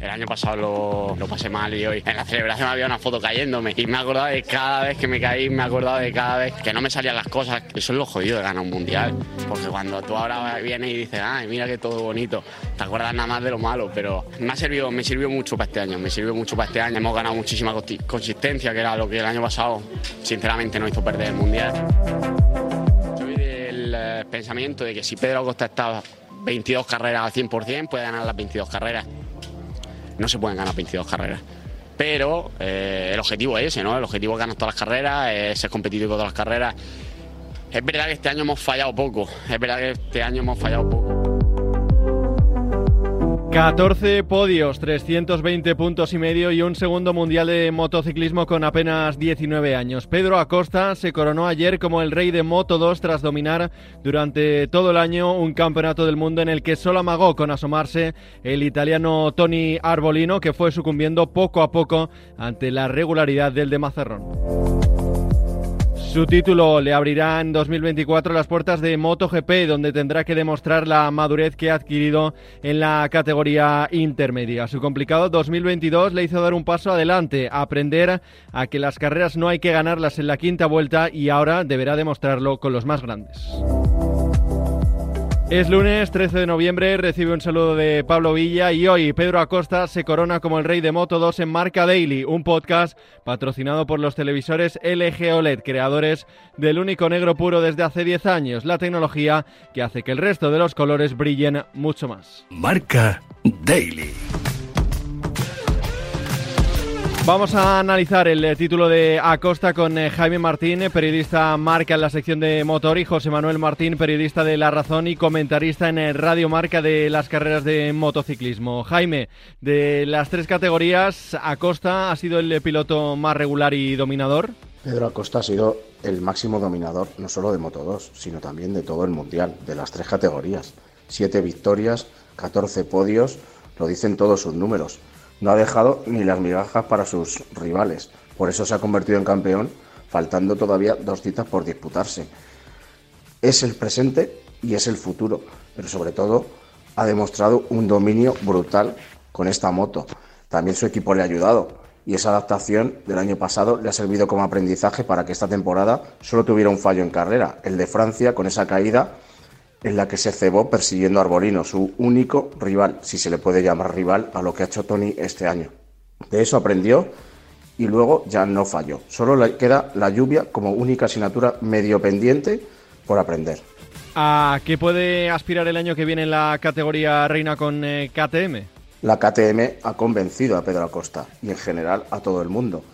El año pasado lo, lo, pasé mal y hoy en la celebración había una foto cayéndome y me he acordado de cada vez que me caí, me he acordado de cada vez que no me salían las cosas. Eso es lo jodido de ganar un mundial, porque cuando tú ahora vienes y dices, ay, mira que todo bonito, te acuerdas nada más de lo malo, pero me ha servido, me sirvió mucho para este año, me sirvió mucho para este año. Hemos ganado muchísima consistencia, que era lo que el año pasado, sinceramente, no hizo perder el mundial. Soy del eh, pensamiento de que si Pedro Acosta está 22 carreras al 100%, puede ganar las 22 carreras no se pueden ganar 22 carreras. Pero eh, el objetivo es ese, ¿no? El objetivo es ganar todas las carreras, ser competitivo todas las carreras. Es verdad que este año hemos fallado poco, es verdad que este año hemos fallado poco. 14 podios, 320 puntos y medio y un segundo mundial de motociclismo con apenas 19 años. Pedro Acosta se coronó ayer como el rey de Moto 2 tras dominar durante todo el año un campeonato del mundo en el que solo amagó con asomarse el italiano Tony Arbolino que fue sucumbiendo poco a poco ante la regularidad del de Mazarrón. Su título le abrirá en 2024 las puertas de MotoGP, donde tendrá que demostrar la madurez que ha adquirido en la categoría intermedia. Su complicado 2022 le hizo dar un paso adelante, aprender a que las carreras no hay que ganarlas en la quinta vuelta y ahora deberá demostrarlo con los más grandes. Es lunes 13 de noviembre, recibe un saludo de Pablo Villa y hoy Pedro Acosta se corona como el rey de Moto 2 en Marca Daily, un podcast patrocinado por los televisores LG OLED, creadores del único negro puro desde hace 10 años, la tecnología que hace que el resto de los colores brillen mucho más. Marca Daily. Vamos a analizar el eh, título de Acosta con eh, Jaime Martín, periodista Marca en la sección de motor, y José Manuel Martín, periodista de La Razón y comentarista en Radio Marca de las carreras de motociclismo. Jaime, de las tres categorías, Acosta ha sido el piloto más regular y dominador. Pedro Acosta ha sido el máximo dominador no solo de Moto 2, sino también de todo el Mundial, de las tres categorías. Siete victorias, 14 podios, lo dicen todos sus números no ha dejado ni las migajas para sus rivales. Por eso se ha convertido en campeón, faltando todavía dos citas por disputarse. Es el presente y es el futuro, pero sobre todo ha demostrado un dominio brutal con esta moto. También su equipo le ha ayudado y esa adaptación del año pasado le ha servido como aprendizaje para que esta temporada solo tuviera un fallo en carrera, el de Francia con esa caída en la que se cebó persiguiendo a Arbolino, su único rival, si se le puede llamar rival, a lo que ha hecho Tony este año. De eso aprendió y luego ya no falló. Solo le queda la lluvia como única asignatura medio pendiente por aprender. ¿A qué puede aspirar el año que viene en la categoría reina con eh, KTM? La KTM ha convencido a Pedro Acosta y en general a todo el mundo.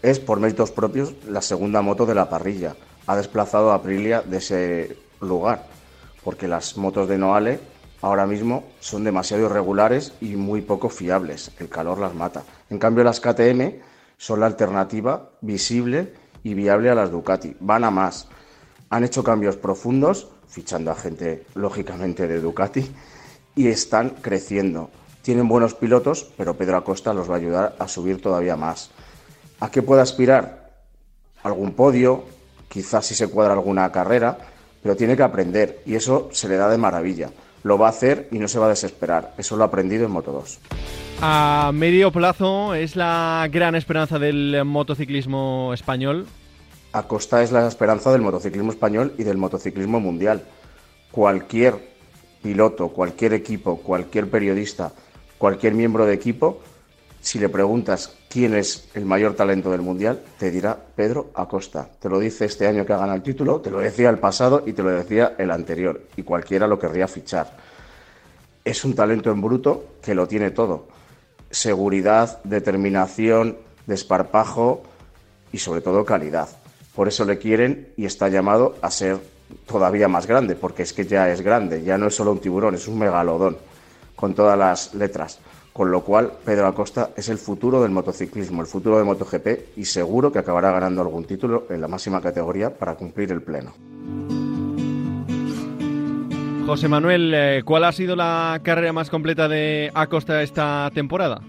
Es por méritos propios la segunda moto de la parrilla. Ha desplazado a Aprilia de ese lugar porque las motos de Noale ahora mismo son demasiado irregulares y muy poco fiables. El calor las mata. En cambio, las KTM son la alternativa visible y viable a las Ducati. Van a más. Han hecho cambios profundos, fichando a gente lógicamente de Ducati, y están creciendo. Tienen buenos pilotos, pero Pedro Acosta los va a ayudar a subir todavía más. ¿A qué puede aspirar? Algún podio, quizás si se cuadra alguna carrera, pero tiene que aprender y eso se le da de maravilla. Lo va a hacer y no se va a desesperar. Eso lo ha aprendido en Moto 2. A medio plazo es la gran esperanza del motociclismo español. Acosta es la esperanza del motociclismo español y del motociclismo mundial. Cualquier piloto, cualquier equipo, cualquier periodista, cualquier miembro de equipo si le preguntas quién es el mayor talento del Mundial, te dirá Pedro Acosta. Te lo dice este año que ha ganado el título, te lo decía el pasado y te lo decía el anterior. Y cualquiera lo querría fichar. Es un talento en bruto que lo tiene todo. Seguridad, determinación, desparpajo y sobre todo calidad. Por eso le quieren y está llamado a ser todavía más grande, porque es que ya es grande, ya no es solo un tiburón, es un megalodón, con todas las letras con lo cual Pedro Acosta es el futuro del motociclismo, el futuro de MotoGP y seguro que acabará ganando algún título en la máxima categoría para cumplir el pleno. José Manuel, eh, ¿cuál ha sido la carrera más completa de Acosta esta temporada?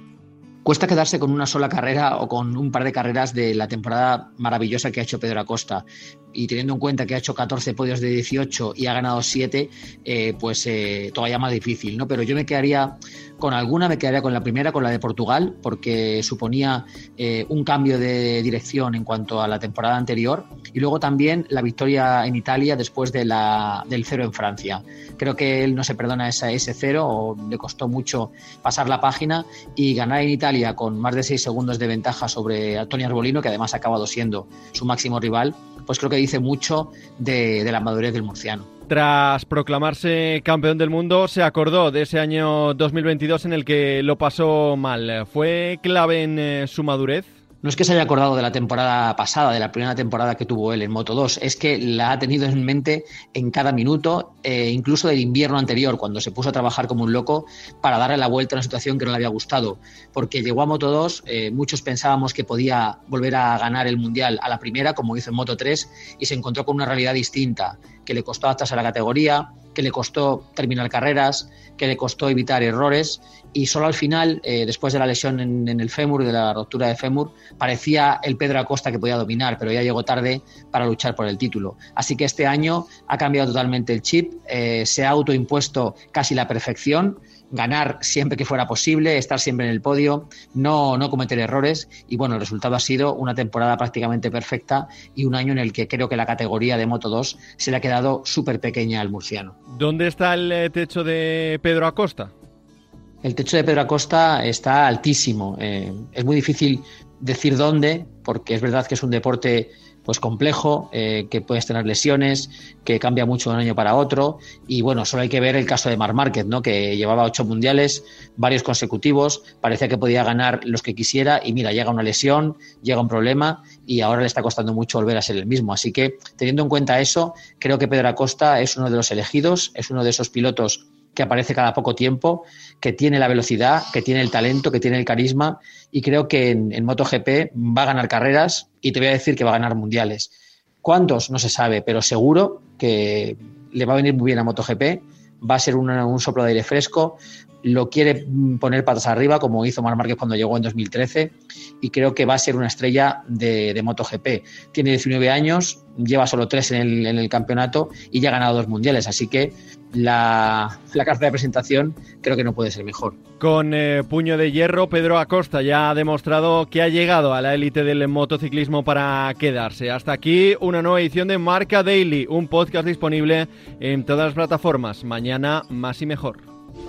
Cuesta quedarse con una sola carrera o con un par de carreras de la temporada maravillosa que ha hecho Pedro Acosta. Y teniendo en cuenta que ha hecho 14 podios de 18 y ha ganado 7, eh, pues eh, todavía más difícil, ¿no? Pero yo me quedaría con alguna, me quedaría con la primera, con la de Portugal, porque suponía eh, un cambio de dirección en cuanto a la temporada anterior. Y luego también la victoria en Italia después de la, del cero en Francia. Creo que él no se perdona esa, ese cero, o le costó mucho pasar la página y ganar en Italia con más de seis segundos de ventaja sobre Antonio Arbolino, que además ha acabado siendo su máximo rival, pues creo que dice mucho de, la madurez del murciano. Tras proclamarse campeón del mundo, se acordó de ese año 2022 en el que lo pasó mal. ¿Fue clave en eh, su madurez? No es que se haya acordado de la temporada pasada, de la primera temporada que tuvo él en Moto 2, es que la ha tenido en mente en cada minuto, eh, incluso del invierno anterior, cuando se puso a trabajar como un loco para darle la vuelta a una situación que no le había gustado. Porque llegó a Moto 2, eh, muchos pensábamos que podía volver a ganar el Mundial a la primera, como hizo en Moto 3, y se encontró con una realidad distinta, que le costó adaptarse a la categoría, que le costó terminar carreras, que le costó evitar errores y solo al final, eh, después de la lesión en, el fémur, de la ruptura de fémur, parecía el Pedro Acosta que podía dominar, pero ya llegó tarde para luchar por el título. Así que este año ha cambiado totalmente el chip, eh, se ha autoimpuesto casi la perfección, ganar siempre que fuera posible, estar siempre en el podio, no, no cometer errores y bueno, el resultado ha sido una temporada prácticamente perfecta y un año en el que creo que la categoría de Moto 2 se le ha quedado súper pequeña al murciano. ¿Dónde está el eh, techo de Pedro Acosta? el techo de Pedro Acosta está altísimo. Eh, es muy difícil decir dónde, porque es verdad que es un deporte pues complejo, eh, que puedes tener lesiones, que cambia mucho de un año para otro. Y bueno, solo hay que ver el caso de Mar Márquez, ¿no? que llevaba ocho mundiales, varios consecutivos, parecía que podía ganar los que quisiera y mira, llega una lesión, llega un problema y ahora le está costando mucho volver a ser el mismo. Así que teniendo en cuenta eso, creo que Pedro Acosta es uno de los elegidos, es uno de esos pilotos que aparece cada poco tiempo, que tiene la velocidad, que tiene el talento, que tiene el carisma y creo que en, MotoGP va a ganar carreras y te voy a decir que va a ganar mundiales. ¿Cuántos? No se sabe, pero seguro que le va a venir muy bien a MotoGP, va a ser un soplo de aire fresco, lo quiere poner patas arriba, como hizo Mar Márquez cuando llegó en 2013, y creo que va a ser una estrella de, de MotoGP. Tiene 19 años, lleva solo tres en el, en el, campeonato y ya ha ganado dos mundiales, así que la, la carta de presentación creo que no puede ser mejor. Con eh, puño de hierro, Pedro Acosta ya ha demostrado que ha llegado a la élite del motociclismo para quedarse. Hasta aquí una nueva edición de Marca Daily, un podcast disponible en todas las plataformas. Mañana más y mejor.